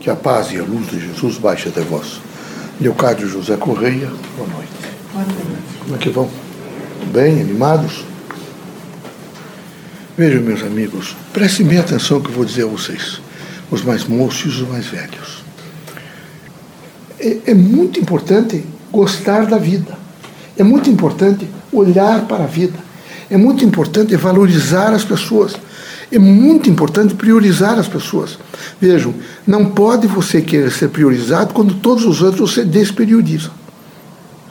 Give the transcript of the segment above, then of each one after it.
Que a paz e a luz de Jesus baixe até vós. Leocádio José Correia, boa noite. Boa noite. Como é que vão? Bem, animados? Vejam, meus amigos, prestem bem atenção que eu vou dizer a vocês, os mais moços e os mais velhos. É, é muito importante gostar da vida. É muito importante olhar para a vida. É muito importante valorizar as pessoas. É muito importante priorizar as pessoas. Vejam, não pode você querer ser priorizado quando todos os outros você desprioriza.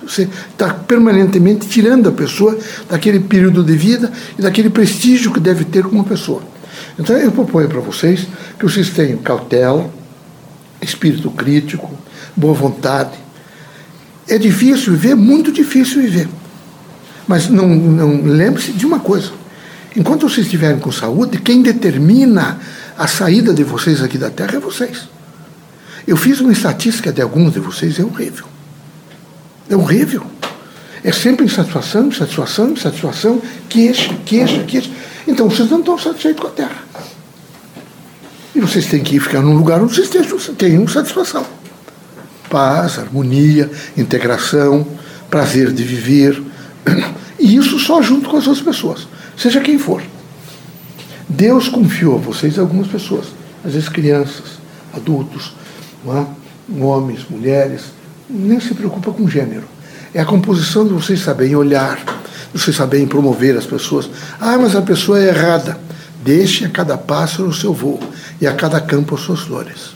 Você está permanentemente tirando a pessoa daquele período de vida e daquele prestígio que deve ter como pessoa. Então eu proponho para vocês que vocês tenham cautela, espírito crítico, boa vontade. É difícil viver, muito difícil viver. Mas não, não lembre-se de uma coisa: Enquanto vocês estiverem com saúde, quem determina a saída de vocês aqui da Terra é vocês. Eu fiz uma estatística de alguns de vocês, é horrível. É horrível. É sempre insatisfação, insatisfação, insatisfação, queixa, queixa, queixa. Então vocês não estão satisfeitos com a Terra. E vocês têm que ir ficar num lugar onde vocês tenham satisfação. Paz, harmonia, integração, prazer de viver. E isso só junto com as outras pessoas seja quem for. Deus confiou a vocês algumas pessoas, às vezes crianças, adultos, é? homens, mulheres, nem se preocupa com gênero. É a composição de vocês saberem olhar, de vocês saberem promover as pessoas. Ah, mas a pessoa é errada. Deixe a cada pássaro o seu voo e a cada campo as suas flores.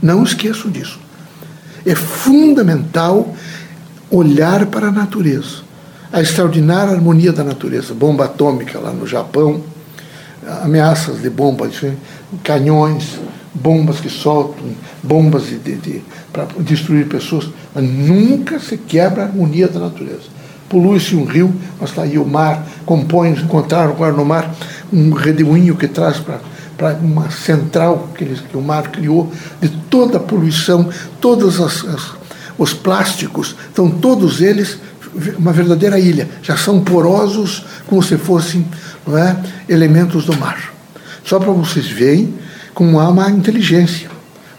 Não esqueçam disso. É fundamental olhar para a natureza a extraordinária harmonia da natureza. Bomba atômica lá no Japão, ameaças de bombas, canhões, bombas que soltam, bombas de, de, para destruir pessoas, mas nunca se quebra a harmonia da natureza. Polui-se um rio, mas está aí o mar, compõe, encontraram agora no mar um redemoinho que traz para para uma central que, eles, que, o mar criou de toda a poluição, todos as, as, os plásticos, estão todos eles uma verdadeira ilha, já são porosos como se fossem não é, elementos do mar. Só para vocês verem como há uma inteligência,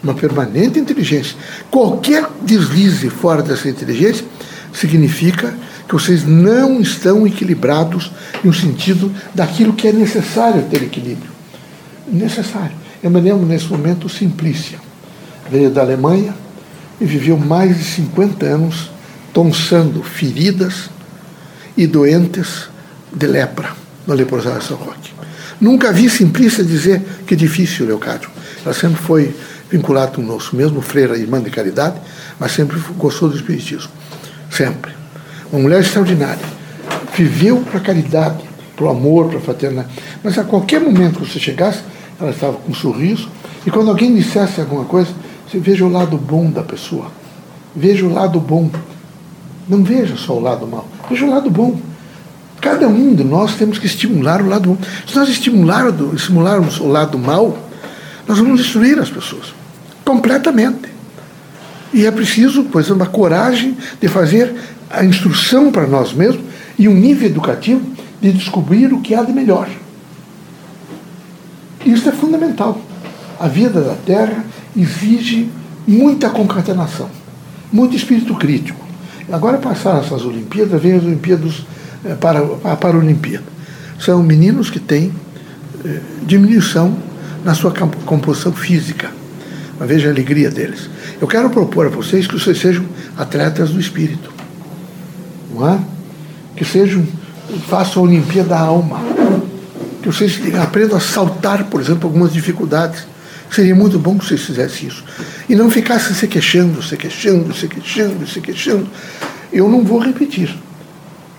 uma permanente inteligência. Qualquer deslize fora dessa inteligência significa que vocês não estão equilibrados no sentido daquilo que é necessário ter equilíbrio. Necessário. Eu me lembro nesse momento Simplícia. Veio da Alemanha e viveu mais de 50 anos tonsando feridas e doentes de lepra no leprosário São Roque. Nunca vi Simplícia dizer que difícil, Leocádio. Ela sempre foi vinculada conosco, mesmo freira irmã de caridade, mas sempre gostou do Espiritismo. Sempre. Uma mulher extraordinária. Viveu para a caridade, para o amor, para a fraternidade. Mas a qualquer momento que você chegasse, ela estava com um sorriso. E quando alguém dissesse alguma coisa, você veja o lado bom da pessoa. Veja o lado bom. Não veja só o lado mal, veja o lado bom. Cada um de nós temos que estimular o lado bom. Se nós estimularmos o lado mal, nós vamos destruir as pessoas completamente. E é preciso, pois, uma coragem de fazer a instrução para nós mesmos e um nível educativo de descobrir o que há de melhor. Isso é fundamental. A vida da Terra exige muita concatenação, muito espírito crítico. Agora passaram essas Olimpíadas, vem as Olimpíadas eh, para a Paralimpíada. São meninos que têm eh, diminuição na sua composição física. Mas veja a alegria deles. Eu quero propor a vocês que vocês sejam atletas do espírito. Não é? Que sejam, façam a Olimpíada da alma. Que vocês aprendam a saltar, por exemplo, algumas dificuldades. Seria muito bom que vocês fizessem isso. E não ficassem se queixando, se queixando, se queixando, se queixando. Eu não vou repetir.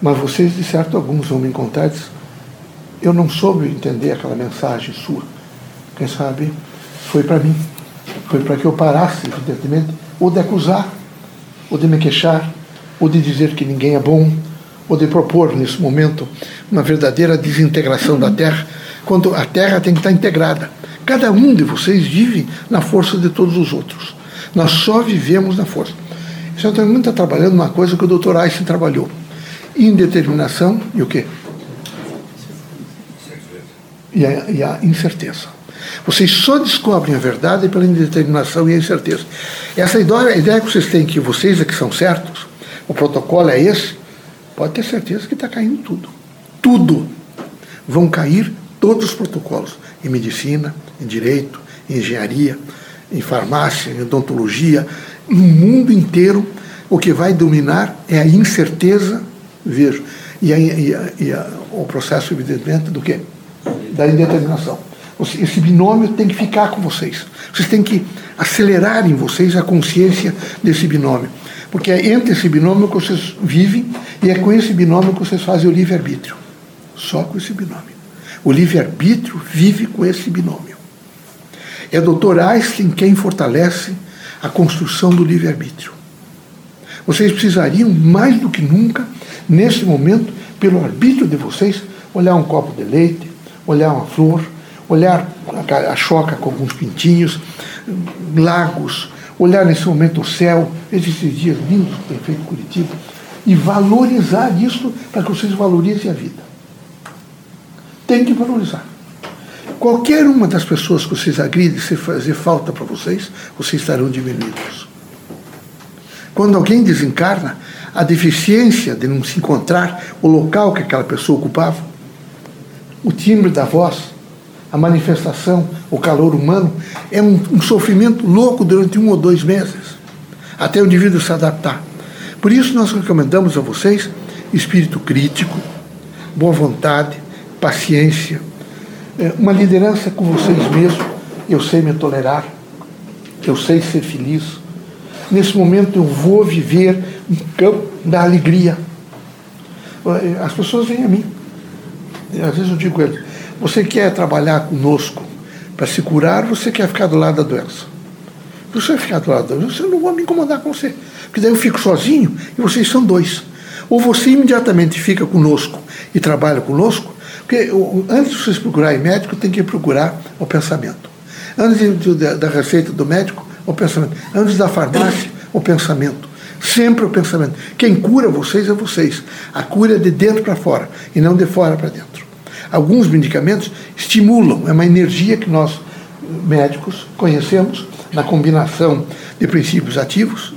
Mas vocês, de certo, alguns vão me encontrar e eu não soube entender aquela mensagem sua. Quem sabe foi para mim. Foi para que eu parasse, evidentemente, ou de acusar, ou de me queixar, ou de dizer que ninguém é bom, ou de propor, nesse momento, uma verdadeira desintegração da Terra, quando a Terra tem que estar integrada. Cada um de vocês vive na força de todos os outros. Nós só vivemos na força. O senhor também está trabalhando uma coisa que o doutor Einstein trabalhou. Indeterminação e o quê? E a, e a incerteza. Vocês só descobrem a verdade pela indeterminação e a incerteza. Essa ideia, ideia que vocês têm que vocês é que são certos, o protocolo é esse, pode ter certeza que está caindo tudo. Tudo. Vão cair todos os protocolos em medicina, em direito, em engenharia, em farmácia, em odontologia, no mundo inteiro, o que vai dominar é a incerteza, vejo, e, a, e, a, e a, o processo, evidentemente, do quê? Da indeterminação. Esse binômio tem que ficar com vocês. Vocês têm que acelerar em vocês a consciência desse binômio. Porque é entre esse binômio que vocês vivem e é com esse binômio que vocês fazem o livre-arbítrio. Só com esse binômio. O livre-arbítrio vive com esse binômio. É Dr. Einstein quem fortalece a construção do livre-arbítrio. Vocês precisariam, mais do que nunca, nesse momento, pelo arbítrio de vocês, olhar um copo de leite, olhar uma flor, olhar a choca com alguns pintinhos, lagos, olhar nesse momento o céu, esses dias lindos que tem feito Curitiba, e valorizar isso para que vocês valorizem a vida. Tem que valorizar. Qualquer uma das pessoas que vocês agridem, se fazer falta para vocês, vocês estarão diminuídos. Quando alguém desencarna, a deficiência de não se encontrar o local que aquela pessoa ocupava, o timbre da voz, a manifestação, o calor humano, é um, um sofrimento louco durante um ou dois meses, até o indivíduo se adaptar. Por isso, nós recomendamos a vocês espírito crítico, boa vontade, paciência, é, uma liderança com vocês mesmos. Eu sei me tolerar, eu sei ser feliz. Nesse momento eu vou viver um campo da alegria. As pessoas vêm a mim. Às vezes eu digo a eles, você quer trabalhar conosco para se curar, você quer ficar do lado da doença. Se você ficar do lado da doença, eu não vou me incomodar com você. Porque daí eu fico sozinho e vocês são dois. Ou você imediatamente fica conosco e trabalha conosco, porque antes de vocês procurarem médico, tem que procurar o pensamento. Antes da receita do médico, o pensamento. Antes da farmácia, o pensamento. Sempre o pensamento. Quem cura vocês é vocês. A cura é de dentro para fora e não de fora para dentro. Alguns medicamentos estimulam, é uma energia que nós médicos conhecemos na combinação de princípios ativos,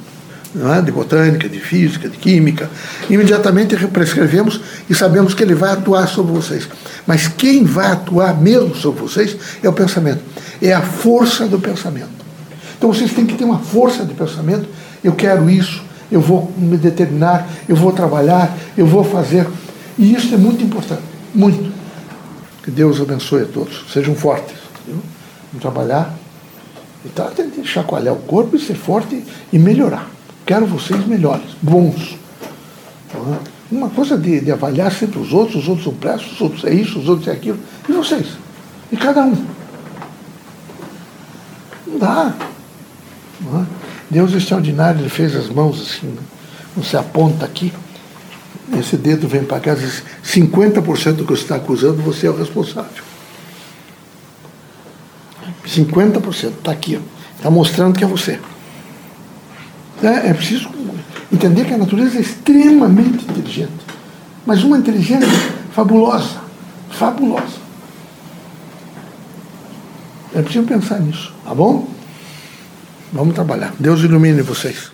é? de botânica, de física, de química, imediatamente prescrevemos e sabemos que ele vai atuar sobre vocês. Mas quem vai atuar mesmo sobre vocês é o pensamento, é a força do pensamento. Então vocês têm que ter uma força de pensamento. Eu quero isso, eu vou me determinar, eu vou trabalhar, eu vou fazer. E isso é muito importante, muito. Que Deus abençoe a todos. Sejam fortes. Vamos trabalhar. Então tem que chacoalhar o corpo e ser forte e melhorar. Quero vocês melhores, bons. Uma coisa de, de, avaliar sempre os outros, os outros são prestos, os outros é isso, os outros é aquilo. E vocês? E cada um. Não dá. Não é? Deus extraordinário, ele fez as mãos assim. Né? Você aponta aqui, esse dedo vem para cá, diz 50% do que você está acusando, você é o responsável. 50% está aqui, está mostrando que é você. É, é preciso entender que a natureza é extremamente inteligente. Mas uma inteligência fabulosa. Fabulosa. É preciso pensar nisso, tá bom? Vamos trabalhar. Deus ilumine vocês.